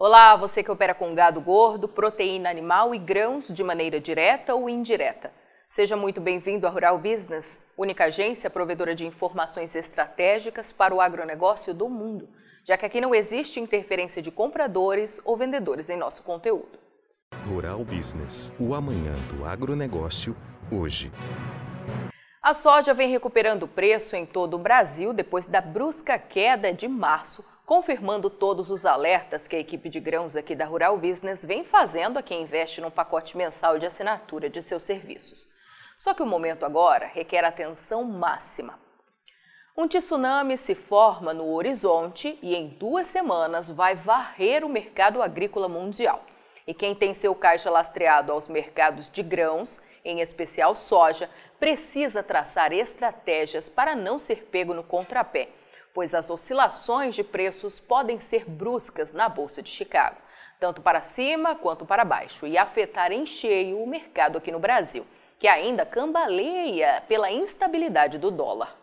Olá, você que opera com gado gordo, proteína animal e grãos de maneira direta ou indireta. Seja muito bem-vindo à Rural Business, única agência provedora de informações estratégicas para o agronegócio do mundo, já que aqui não existe interferência de compradores ou vendedores em nosso conteúdo. Rural Business, o amanhã do agronegócio, hoje. A soja vem recuperando preço em todo o Brasil depois da brusca queda de março, confirmando todos os alertas que a equipe de grãos aqui da Rural Business vem fazendo a quem investe num pacote mensal de assinatura de seus serviços. Só que o momento agora requer atenção máxima. Um tsunami se forma no horizonte e em duas semanas vai varrer o mercado agrícola mundial. E quem tem seu caixa lastreado aos mercados de grãos, em especial soja, precisa traçar estratégias para não ser pego no contrapé, pois as oscilações de preços podem ser bruscas na Bolsa de Chicago, tanto para cima quanto para baixo, e afetar em cheio o mercado aqui no Brasil, que ainda cambaleia pela instabilidade do dólar.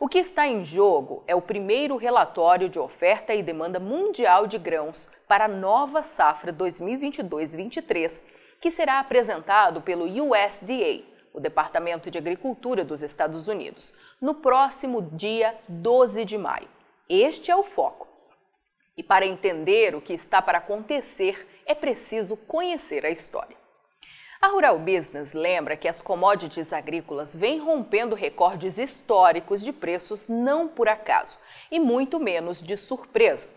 O que está em jogo é o primeiro relatório de oferta e demanda mundial de grãos para a nova safra 2022-23, que será apresentado pelo USDA, o Departamento de Agricultura dos Estados Unidos, no próximo dia 12 de maio. Este é o foco. E para entender o que está para acontecer, é preciso conhecer a história. A Rural Business lembra que as commodities agrícolas vêm rompendo recordes históricos de preços não por acaso e muito menos de surpresa.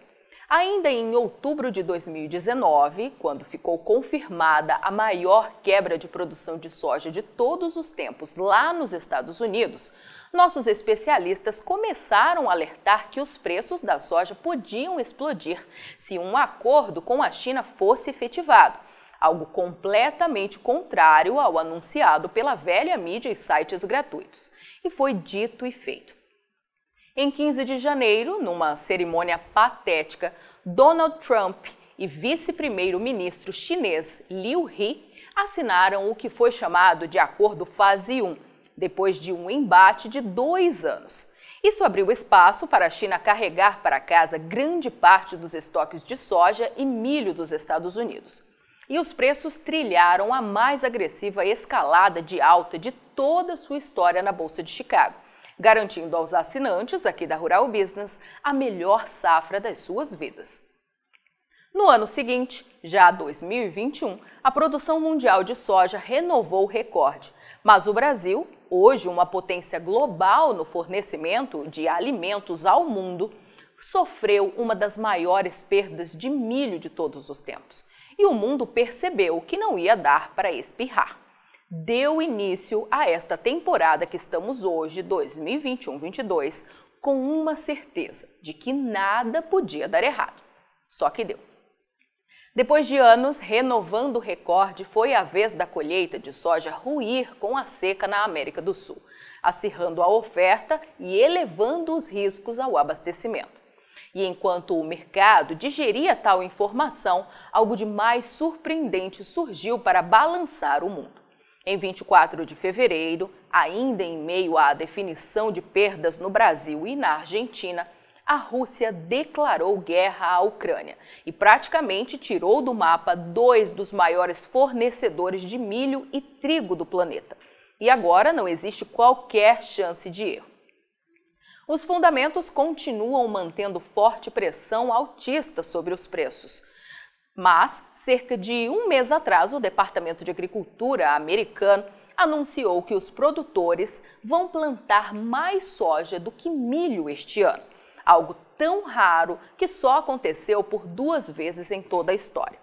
Ainda em outubro de 2019, quando ficou confirmada a maior quebra de produção de soja de todos os tempos lá nos Estados Unidos, nossos especialistas começaram a alertar que os preços da soja podiam explodir se um acordo com a China fosse efetivado algo completamente contrário ao anunciado pela velha mídia e sites gratuitos. E foi dito e feito. Em 15 de janeiro, numa cerimônia patética, Donald Trump e vice-primeiro-ministro chinês Liu He assinaram o que foi chamado de Acordo Fase 1, depois de um embate de dois anos. Isso abriu espaço para a China carregar para casa grande parte dos estoques de soja e milho dos Estados Unidos e os preços trilharam a mais agressiva escalada de alta de toda a sua história na Bolsa de Chicago, garantindo aos assinantes aqui da Rural Business a melhor safra das suas vidas. No ano seguinte, já 2021, a produção mundial de soja renovou o recorde, mas o Brasil, hoje uma potência global no fornecimento de alimentos ao mundo, sofreu uma das maiores perdas de milho de todos os tempos e o mundo percebeu que não ia dar para espirrar. Deu início a esta temporada que estamos hoje, 2021-22, com uma certeza de que nada podia dar errado. Só que deu. Depois de anos renovando o recorde, foi a vez da colheita de soja ruir com a seca na América do Sul, acirrando a oferta e elevando os riscos ao abastecimento. E enquanto o mercado digeria tal informação, algo de mais surpreendente surgiu para balançar o mundo. Em 24 de fevereiro, ainda em meio à definição de perdas no Brasil e na Argentina, a Rússia declarou guerra à Ucrânia e praticamente tirou do mapa dois dos maiores fornecedores de milho e trigo do planeta. E agora não existe qualquer chance de erro. Os fundamentos continuam mantendo forte pressão altista sobre os preços. Mas, cerca de um mês atrás, o Departamento de Agricultura americano anunciou que os produtores vão plantar mais soja do que milho este ano, algo tão raro que só aconteceu por duas vezes em toda a história.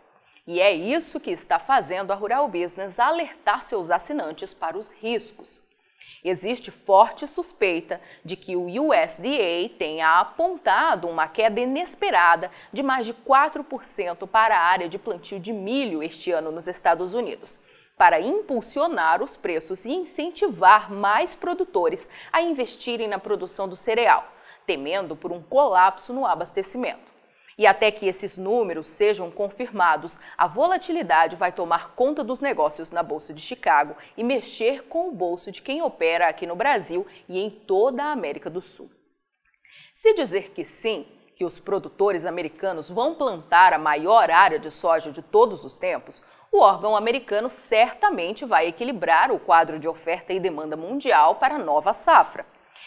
E é isso que está fazendo a Rural Business alertar seus assinantes para os riscos. Existe forte suspeita de que o USDA tenha apontado uma queda inesperada de mais de 4% para a área de plantio de milho este ano nos Estados Unidos, para impulsionar os preços e incentivar mais produtores a investirem na produção do cereal, temendo por um colapso no abastecimento. E até que esses números sejam confirmados, a volatilidade vai tomar conta dos negócios na Bolsa de Chicago e mexer com o bolso de quem opera aqui no Brasil e em toda a América do Sul. Se dizer que sim, que os produtores americanos vão plantar a maior área de soja de todos os tempos, o órgão americano certamente vai equilibrar o quadro de oferta e demanda mundial para a nova safra.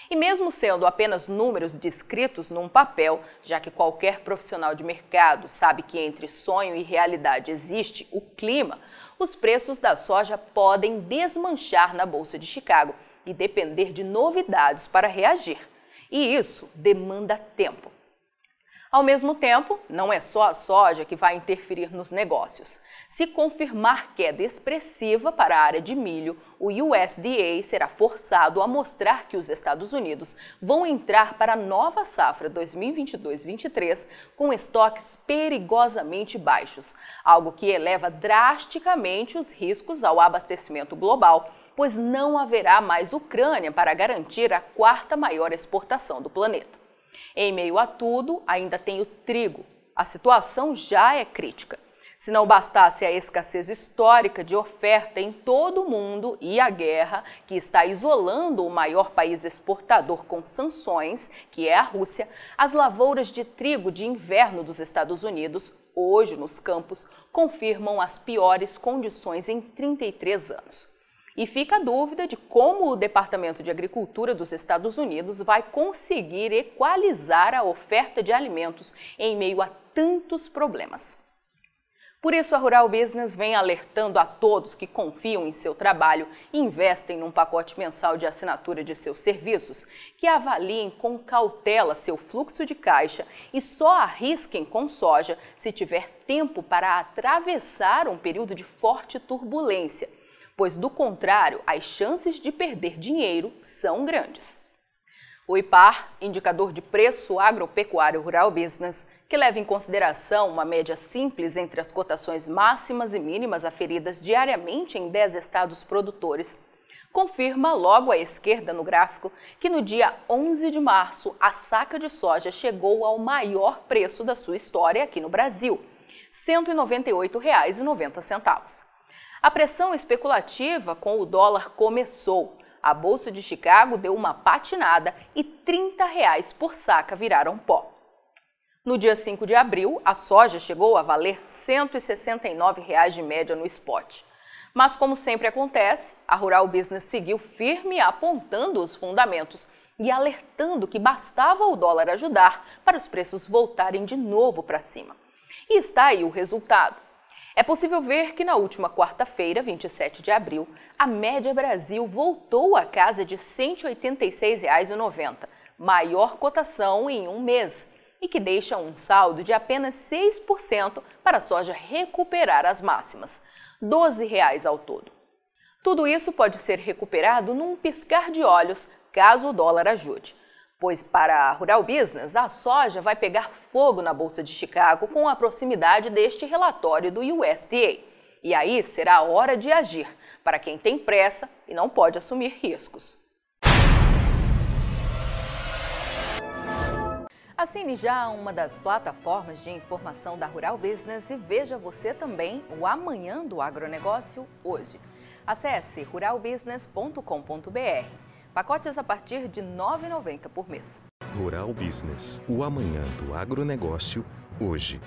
E mesmo sendo apenas números descritos num papel, já que qualquer profissional de mercado sabe que entre sonho e realidade existe o clima, os preços da soja podem desmanchar na Bolsa de Chicago e depender de novidades para reagir. E isso demanda tempo. Ao mesmo tempo, não é só a soja que vai interferir nos negócios. Se confirmar queda expressiva para a área de milho, o USDA será forçado a mostrar que os Estados Unidos vão entrar para a nova safra 2022-23 com estoques perigosamente baixos, algo que eleva drasticamente os riscos ao abastecimento global pois não haverá mais Ucrânia para garantir a quarta maior exportação do planeta. Em meio a tudo, ainda tem o trigo. A situação já é crítica. Se não bastasse a escassez histórica de oferta em todo o mundo e a guerra, que está isolando o maior país exportador com sanções, que é a Rússia, as lavouras de trigo de inverno dos Estados Unidos, hoje nos campos, confirmam as piores condições em 33 anos. E fica a dúvida de como o Departamento de Agricultura dos Estados Unidos vai conseguir equalizar a oferta de alimentos em meio a tantos problemas. Por isso, a Rural Business vem alertando a todos que confiam em seu trabalho e investem num pacote mensal de assinatura de seus serviços, que avaliem com cautela seu fluxo de caixa e só arrisquem com soja se tiver tempo para atravessar um período de forte turbulência pois do contrário, as chances de perder dinheiro são grandes. O IPAR, indicador de preço agropecuário rural business, que leva em consideração uma média simples entre as cotações máximas e mínimas aferidas diariamente em 10 estados produtores, confirma logo à esquerda no gráfico que no dia 11 de março a saca de soja chegou ao maior preço da sua história aqui no Brasil, R$ 198,90. A pressão especulativa com o dólar começou. A Bolsa de Chicago deu uma patinada e 30 reais por saca viraram pó. No dia 5 de abril, a soja chegou a valer 169 reais de média no spot. Mas, como sempre acontece, a Rural Business seguiu firme apontando os fundamentos e alertando que bastava o dólar ajudar para os preços voltarem de novo para cima. E está aí o resultado. É possível ver que na última quarta-feira, 27 de abril, a média Brasil voltou à casa de R$ 186,90, maior cotação em um mês, e que deixa um saldo de apenas 6% para a soja recuperar as máximas, R$ 12,00 ao todo. Tudo isso pode ser recuperado num piscar de olhos, caso o dólar ajude pois para a Rural Business, a soja vai pegar fogo na Bolsa de Chicago com a proximidade deste relatório do USDA. E aí será a hora de agir, para quem tem pressa e não pode assumir riscos. Assine já uma das plataformas de informação da Rural Business e veja você também o Amanhã do Agronegócio hoje. Acesse ruralbusiness.com.br. Pacotes a partir de R$ 9,90 por mês. Rural Business, o amanhã do agronegócio, hoje.